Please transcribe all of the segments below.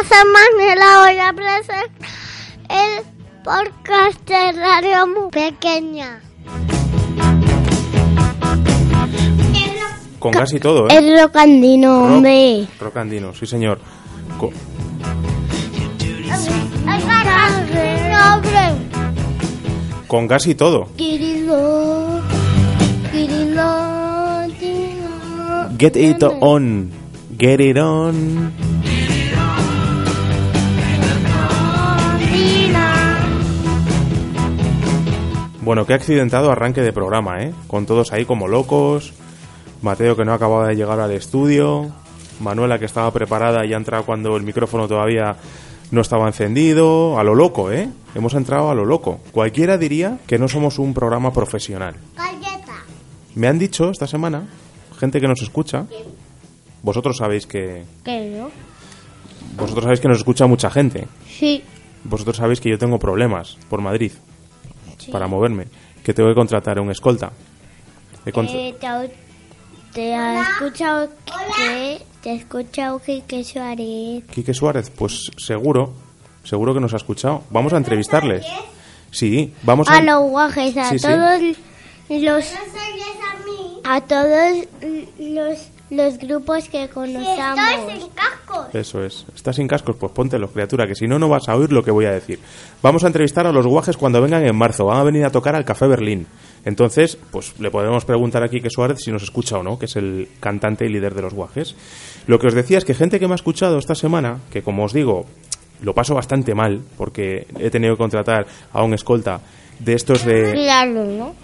Hola, soy Manuela. Voy a presentar el podcast de Radio Muy Pequeña. Con casi todo, ¿eh? Es rocandino, Rock- hombre. Rocandino, sí señor. Co- con casi todo. Querido, querido, querido. Get it on. Get it on. Bueno, qué accidentado arranque de programa, ¿eh? Con todos ahí como locos. Mateo que no acababa de llegar al estudio. Manuela que estaba preparada y ha entrado cuando el micrófono todavía no estaba encendido. A lo loco, ¿eh? Hemos entrado a lo loco. Cualquiera diría que no somos un programa profesional. Galleta. Me han dicho esta semana, gente que nos escucha, vosotros sabéis que ¿Qué no? vosotros sabéis que nos escucha mucha gente. Sí. Vosotros sabéis que yo tengo problemas por Madrid para moverme, que tengo que contratar a un escolta. He contra- Eh, te, ha- te ha escuchado que te ha escuchado Quique Suárez. Quique Suárez, pues seguro, seguro que nos ha escuchado. Vamos a entrevistarles. Sí, vamos a A los guajes, a Sí, sí. todos los a todos los los grupos que Eso es. ¿Estás sin cascos? Pues póntelos, criatura, que si no, no vas a oír lo que voy a decir. Vamos a entrevistar a los guajes cuando vengan en marzo. Van a venir a tocar al Café Berlín. Entonces, pues le podemos preguntar a Quique Suárez si nos escucha o no, que es el cantante y líder de los guajes. Lo que os decía es que gente que me ha escuchado esta semana, que como os digo, lo paso bastante mal, porque he tenido que contratar a un escolta de estos de... Claro, ¿no?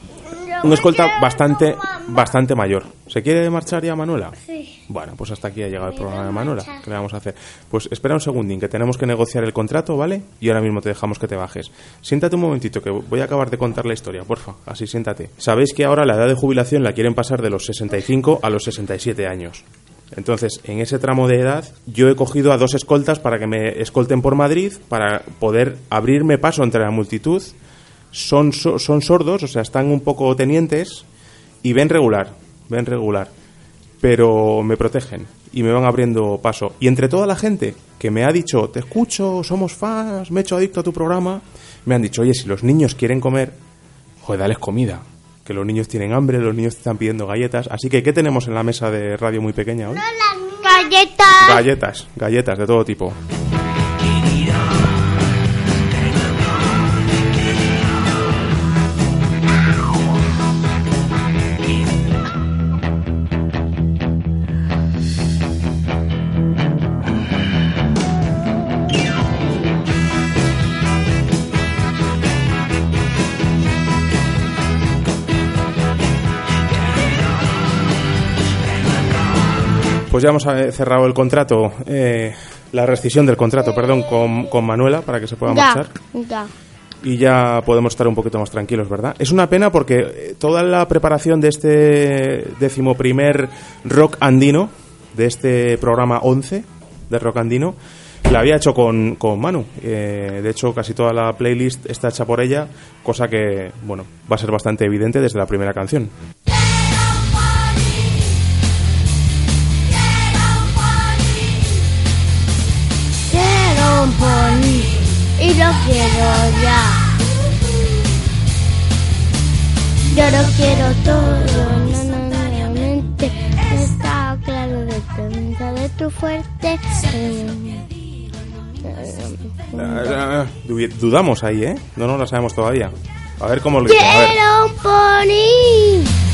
Un escolta bastante, bastante mayor. ¿Se quiere marchar ya Manuela? Sí. Bueno, pues hasta aquí ha llegado el programa de Manuela. ¿Qué le vamos a hacer? Pues espera un segundín, que tenemos que negociar el contrato, ¿vale? Y ahora mismo te dejamos que te bajes. Siéntate un momentito, que voy a acabar de contar la historia, porfa. Así siéntate. Sabéis que ahora la edad de jubilación la quieren pasar de los 65 a los 67 años. Entonces, en ese tramo de edad, yo he cogido a dos escoltas para que me escolten por Madrid, para poder abrirme paso entre la multitud. Son, so- son sordos, o sea, están un poco tenientes y ven regular, ven regular. Pero me protegen y me van abriendo paso. Y entre toda la gente que me ha dicho, te escucho, somos fans, me he hecho adicto a tu programa, me han dicho, oye, si los niños quieren comer, joder, dales comida. Que los niños tienen hambre, los niños están pidiendo galletas. Así que, ¿qué tenemos en la mesa de radio muy pequeña hoy? Galletas. Galletas, galletas de todo tipo. Pues ya hemos eh, cerrado el contrato, eh, la rescisión del contrato, perdón, con, con Manuela para que se pueda marchar. ya. y ya podemos estar un poquito más tranquilos, ¿verdad? Es una pena porque eh, toda la preparación de este decimoprimer rock andino, de este programa 11 de rock andino, la había hecho con, con Manu. Eh, de hecho, casi toda la playlist está hecha por ella, cosa que, bueno, va a ser bastante evidente desde la primera canción. Pony y lo quiero ya. Yo lo quiero todo, no, no, no, mente. Está claro de tu, de tu fuerte. Du- Dudamos ahí, ¿eh? No nos la sabemos todavía. A ver cómo lo. Quiero un pony.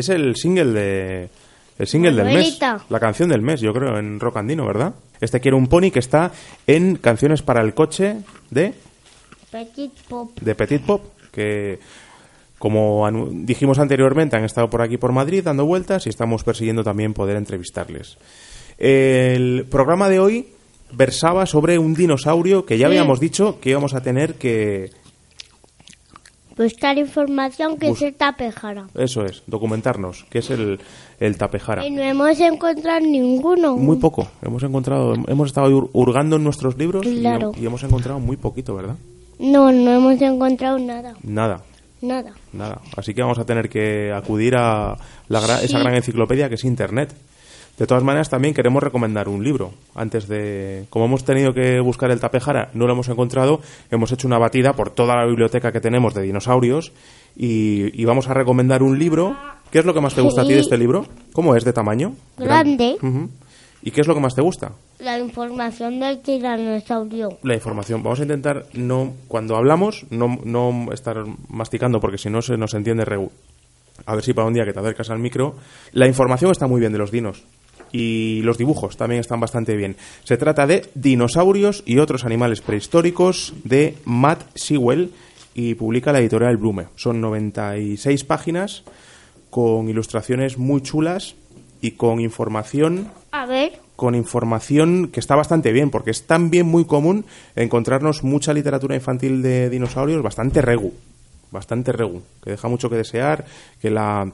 Es el single de... El single del mes. La canción del mes, yo creo, en Rock Andino, ¿verdad? Este quiere un pony que está en Canciones para el coche de, Petit Pop. de Petit Pop, que como dijimos anteriormente han estado por aquí por Madrid dando vueltas y estamos persiguiendo también poder entrevistarles. El programa de hoy versaba sobre un dinosaurio que ya Sí. habíamos dicho que íbamos a tener que Buscar información que Bus- es el tapejara. Eso es, documentarnos, que es el, el tapejara. Y no hemos encontrado ninguno. Muy poco. Hemos encontrado, hemos estado hur- hurgando en nuestros libros y Claro. hem- y, hemos encontrado muy poquito, ¿verdad? No, no hemos encontrado nada. Nada, Nada. nada. Así que vamos a tener que acudir a la gra- Sí. esa gran enciclopedia que es Internet. De todas maneras, también queremos recomendar un libro. Antes de. Como hemos tenido que buscar el tapejara, no lo hemos encontrado, hemos hecho una batida por toda la biblioteca que tenemos de dinosaurios y, y vamos a recomendar un libro. ¿Qué es lo que más te gusta a ti de este libro? ¿Cómo es de tamaño? Grande. ¿Y qué es lo que más te gusta? La información del tiranosaurio. la información. Vamos a intentar no cuando hablamos no, no estar masticando porque si no se nos entiende regu. A ver si para un día que te acercas al micro. La información está muy bien de los dinos. Y los dibujos también están bastante bien. Se trata de Dinosaurios y otros animales prehistóricos de Matt Sewell y publica la editorial Blume. Son 96 páginas con ilustraciones muy chulas y con información A ver. con información que está bastante bien, porque es también muy común encontrarnos mucha literatura infantil de dinosaurios bastante regu, bastante regu, que deja mucho que desear, que la,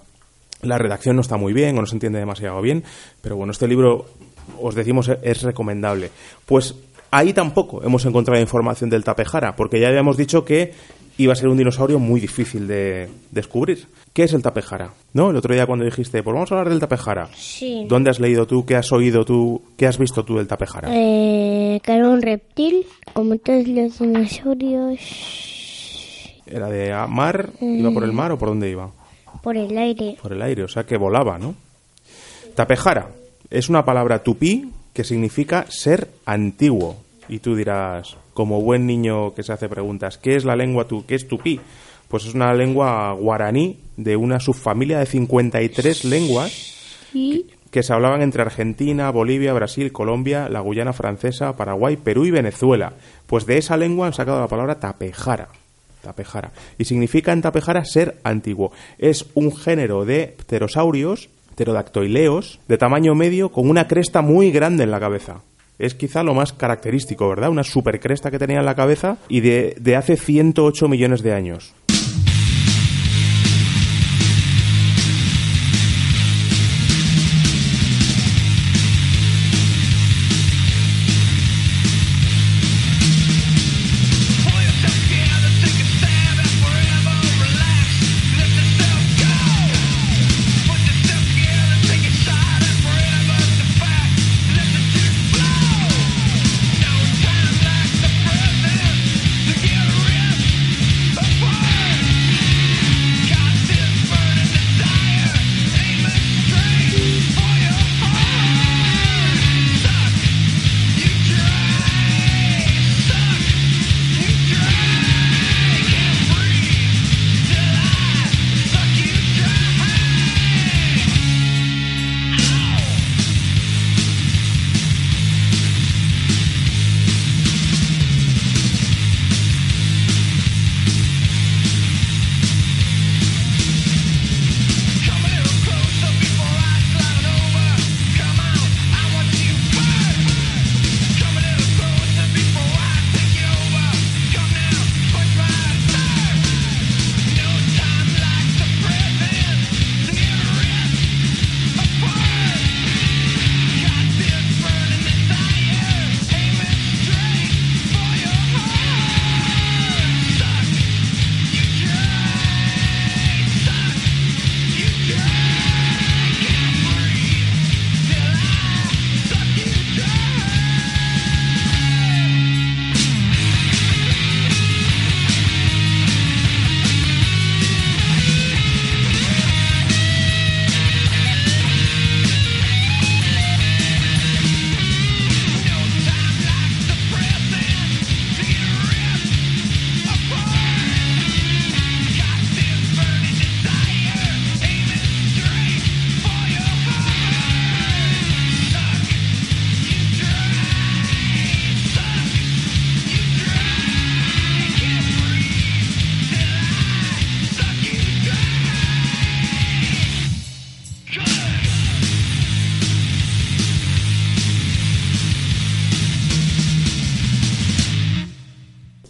la redacción no está muy bien o no se entiende demasiado bien, pero bueno, este libro, os decimos, es recomendable. Pues ahí tampoco hemos encontrado información del tapejara, porque ya habíamos dicho que iba a ser un dinosaurio muy difícil de descubrir. ¿Qué es el tapejara? ¿No? El otro día cuando dijiste, pues vamos a hablar del tapejara. Sí. ¿Dónde has leído tú? ¿Qué has oído tú? ¿Qué has visto tú del tapejara? Eh, que era un reptil, como todos los dinosaurios, ¿Era de mar? ¿Iba por el mar o por dónde iba? Por el aire. Por el aire, o sea que volaba, ¿no? Tapejara es una palabra tupí que significa ser antiguo. Y tú dirás, como buen niño que se hace preguntas, ¿qué es la lengua tu? ¿Qué es tupí? Pues es una lengua guaraní de una subfamilia de 53 lenguas Sí. que se hablaban entre Argentina, Bolivia, Brasil, Colombia, la Guyana francesa, Paraguay, Perú y Venezuela. Pues de esa lengua han sacado la palabra tapejara. Tapejara. Y significa en tapejara ser antiguo. Es un género de pterosaurios, pterodactoileos, de tamaño medio, con una cresta muy grande en la cabeza. Es quizá lo más característico, ¿verdad? Una super cresta que tenía en la cabeza y de, de hace 108 millones de años.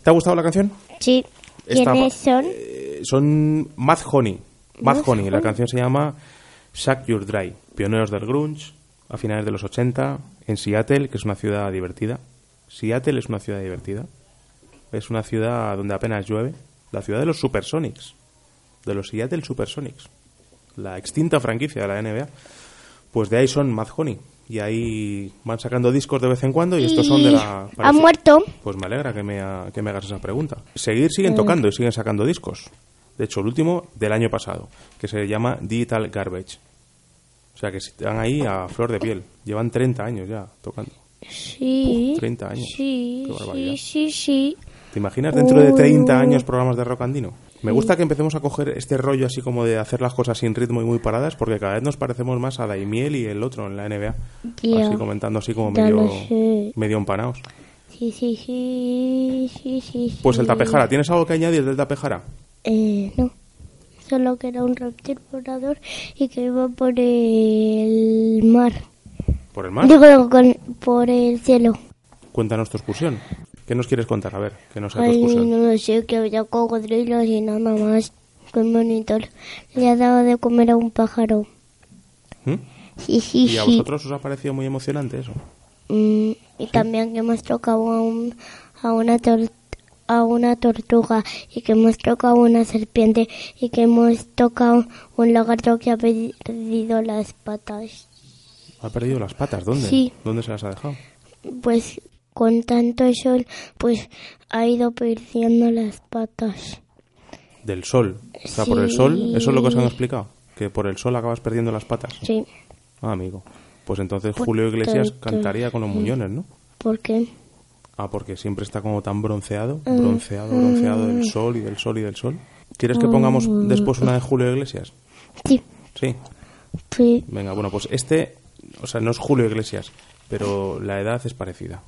¿Te ha gustado la canción? Sí. Esta- ¿Quiénes son? Eh, son Mad Honey. Mad Honey. La canción se llama Shack Your Dry. Pioneros del grunge a finales de los 80 en Seattle, que es una ciudad divertida. Seattle es una ciudad divertida. Es una ciudad donde apenas llueve. La ciudad de los Supersonics. De los Seattle Supersonics. La extinta franquicia de la NBA. Pues de ahí son Mad Honey. Y ahí van sacando discos de vez en cuando y estos son de la... ¿Ha parece- muerto? pues me alegra que me, ha- que me hagas esa pregunta. Seguir siguen Mm. tocando y siguen sacando discos. De hecho, el último del año pasado, que se llama Digital Garbage. O sea, que están ahí a flor de piel. Llevan 30 años ya tocando. Sí. Uf, 30 años. Sí, Qué sí, sí, sí. ¿Te imaginas dentro de 30 Oh. años programas de rock andino? Me gusta que empecemos a coger este rollo así como de hacer las cosas sin ritmo y muy paradas, porque cada vez nos parecemos más a Daimiel y el otro en la NBA. Así comentando así como medio, empanados. Sí, sí, sí, sí, sí, sí. Pues el Tapejara, ¿tienes algo que añadir del Tapejara? Eh, no. Solo que era un reptil volador y que iba por el mar. ¿Por el mar? Digo, con- por el cielo. Cuéntanos tu excursión. ¿Qué nos quieres contar? A ver, que no sea tu Ay, no lo sé, que había cocodrilos y nada más. Qué bonito. Le ha dado de comer a un pájaro. ¿Mm? Sí, sí, ¿Y a sí. vosotros os ha parecido muy emocionante eso? Mm, y también que hemos tocado a, un, a, una tor- a una tortuga y que hemos tocado una serpiente y que hemos tocado un lagarto que ha perdido las patas. ¿Ha perdido las patas? ¿Dónde? Sí. ¿Dónde se las ha dejado? Pues con tanto sol, pues ha ido perdiendo las patas. Del sol. O sea, por el sol, eso es lo que os han explicado. Que por el sol acabas perdiendo las patas. Sí, Ah, amigo. Pues entonces Por Julio Iglesias tanto, cantaría con los muñones, ¿no? porque Ah, porque siempre está como tan bronceado, bronceado, bronceado del sol y del sol y del sol. ¿Quieres que pongamos después una de Julio Iglesias? sí, Sí. sí. Venga, bueno, pues este, o sea, no es Julio Iglesias, pero la edad es parecida.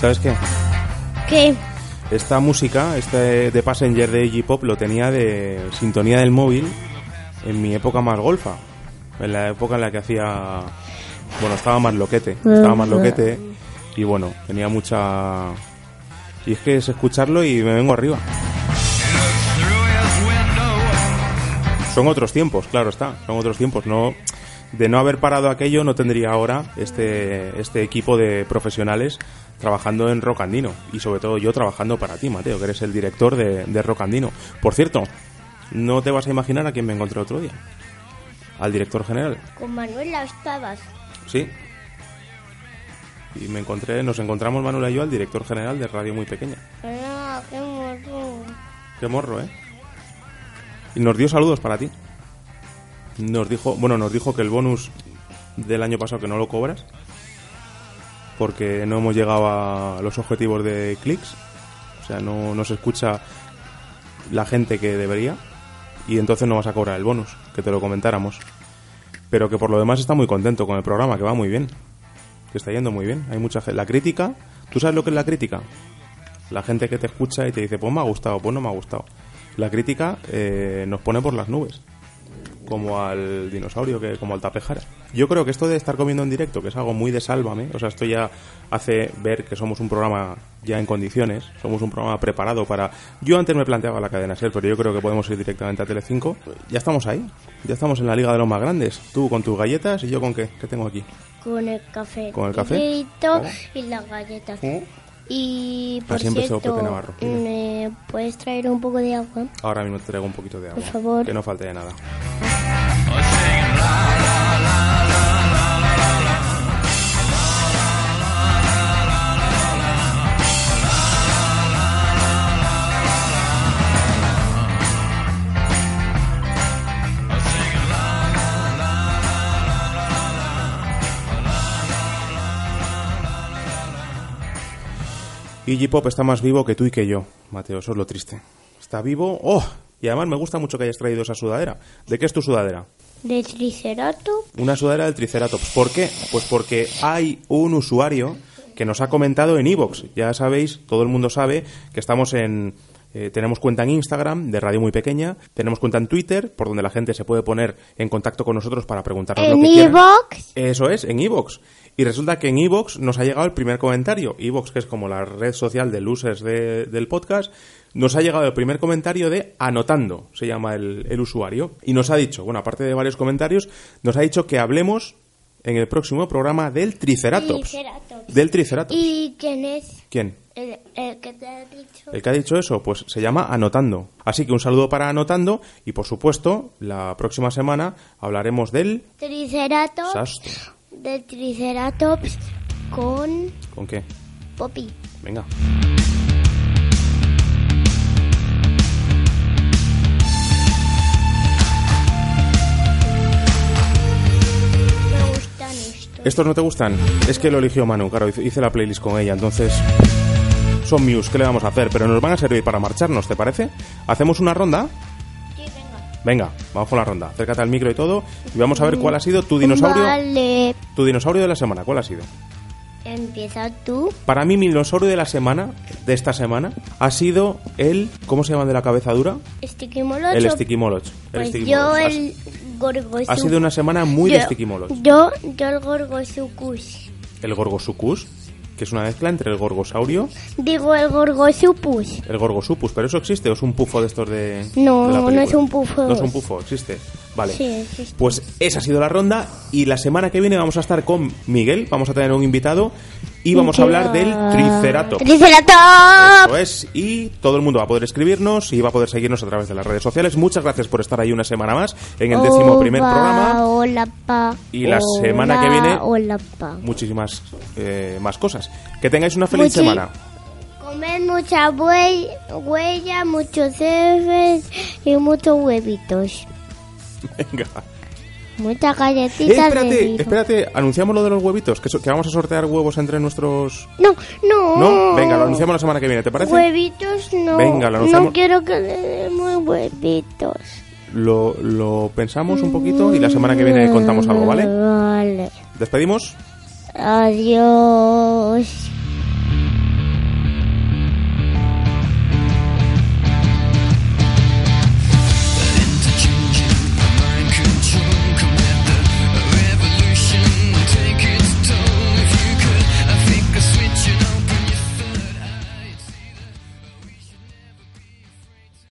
¿Sabes qué? ¿Qué? Esta música, este de Passenger de Iggy Pop, lo tenía de sintonía del móvil en mi época más golfa. En la época en la que hacía. Bueno, estaba más loquete. Estaba más loquete. Y bueno, tenía mucha. Y es que es escucharlo y me vengo arriba. Son otros tiempos, claro está. Son otros tiempos. No, de no haber parado aquello, no tendría ahora este, este equipo de profesionales trabajando en Rock Andino. Y sobre todo yo trabajando para ti, Mateo, que eres el director de, de Rock Andino. Por cierto, no te vas a imaginar a quién me encontré otro día. Al director general. Con Manuel estabas. Sí, y me encontré, nos encontramos Manuela y yo al director general de Radio Muy Pequeña. No, qué morro. Qué morro, ¿eh? Y nos dio saludos para ti. Nos dijo, bueno, nos dijo que el bonus del año pasado que no lo cobras porque no hemos llegado a los objetivos de clics. O sea, no, se escucha la gente que debería y entonces no vas a cobrar el bonus, que te lo comentáramos. Pero que por lo demás está muy contento con el programa, que va muy bien. Que está yendo muy bien. Hay mucha gente. La crítica, ¿tú sabes lo que es la crítica? La gente que te escucha y te dice, pues me ha gustado, pues no me ha gustado. La crítica eh, nos pone por las nubes. Como al dinosaurio, que como al tapejara. Yo creo que esto de estar comiendo en directo, que es algo muy de sálvame, o sea, esto ya hace ver que somos un programa ya en condiciones, somos un programa preparado para... Yo antes me planteaba la cadena SER, pero yo creo que podemos ir directamente a Telecinco. Ya estamos ahí, ya estamos en la liga de los más grandes. Tú con tus galletas y yo con qué, ¿qué tengo aquí? Con el café. ¿Con el café? Oh. y las galletas. Y por Así cierto, Pepe Navarro. ¿me puedes traer un poco de agua? Ahora mismo te traigo un poquito de agua. Por favor. Que no falte de nada. Iggy Pop está más vivo que tú y que yo, Mateo, eso es lo triste. Está vivo, ¡oh! Y además me gusta mucho que hayas traído esa sudadera. ¿De qué es tu sudadera? De triceratops. Una sudadera del Triceratops. ¿Por qué? Pues porque hay un usuario que nos ha comentado en Evox. Ya sabéis, todo el mundo sabe que estamos en... eh, tenemos cuenta en Instagram de Radio Muy Pequeña, tenemos cuenta en Twitter, por donde la gente se puede poner en contacto con nosotros para preguntarnos lo que quieran. iVoox. Eso es, en Evox. Y resulta que en Evox nos ha llegado el primer comentario. Evox, que es como la red social de losers de- del podcast, nos ha llegado el primer comentario de Anotando, se llama el, el usuario. Y nos ha dicho, bueno, aparte de varios comentarios, nos ha dicho que hablemos en el próximo programa del Triceratops. Triceratops. Del Triceratops. ¿Y quién es? ¿Quién? El, el que te ha dicho. El que ha dicho eso, pues se llama Anotando. Así que un saludo para Anotando y por supuesto, la próxima semana hablaremos del Triceratops. De Triceratops con ¿Con qué? Poppy. Venga. Me gustan estos. ¿Estos no te gustan? Es que lo eligió Manu, claro, hice- hice la playlist con ella, entonces son Muse, ¿qué le vamos a hacer? Pero nos van a servir para marcharnos, ¿te parece? ¿Hacemos una ronda? Venga. Vamos con la ronda. Acércate al micro y todo y vamos a ver cuál ha sido tu dinosaurio, Vale. tu dinosaurio de la semana. ¿Cuál ha sido? Empieza tú. Para mí mi dinosaurio de la semana, de esta semana, ha sido el, ¿cómo se llama el de la cabeza dura? El Sticky Moloch. El Pues Sticky yo el Gorgosucus. Ha sido una semana muy de Yo- Sticky Moloch. Yo, yo el Gorgosucus. El Gorgosucus, que es una mezcla entre el Gorgosaurio, Digo el Gorgosupus. el Gorgosupus, pero eso existe o es un pufo de estos de No, de la no es un pufo. No es un pufo, existe. Vale. Sí. Pues esa ha sido la ronda y la semana que viene vamos a estar con Miguel, vamos a tener un invitado y vamos a hablar del Triceratops. Triceratops. Eso es, y todo el mundo va a poder escribirnos y va a poder seguirnos a través de las redes sociales. Muchas gracias por estar ahí una semana más en el décimo primer programa. Hola, pa. Y la semana que viene- Hola, pa. Muchísimas eh, más cosas. Que tengáis una feliz Muchi- semana. Comed mucha hue- huella, muchos heces y muchos huevitos. Venga. Muchas Eh, galletitas de espérate, lilo. espérate, anunciamos lo de los huevitos, que, so- que vamos a sortear huevos entre nuestros... No, no. ¿No? Venga, lo anunciamos la semana que viene, ¿te parece? Huevitos no. Venga, lo anunciamos. No quiero que le demos huevitos. Lo, lo pensamos un poquito y la semana que viene contamos algo, ¿vale? Vale. ¿Despedimos? Adiós.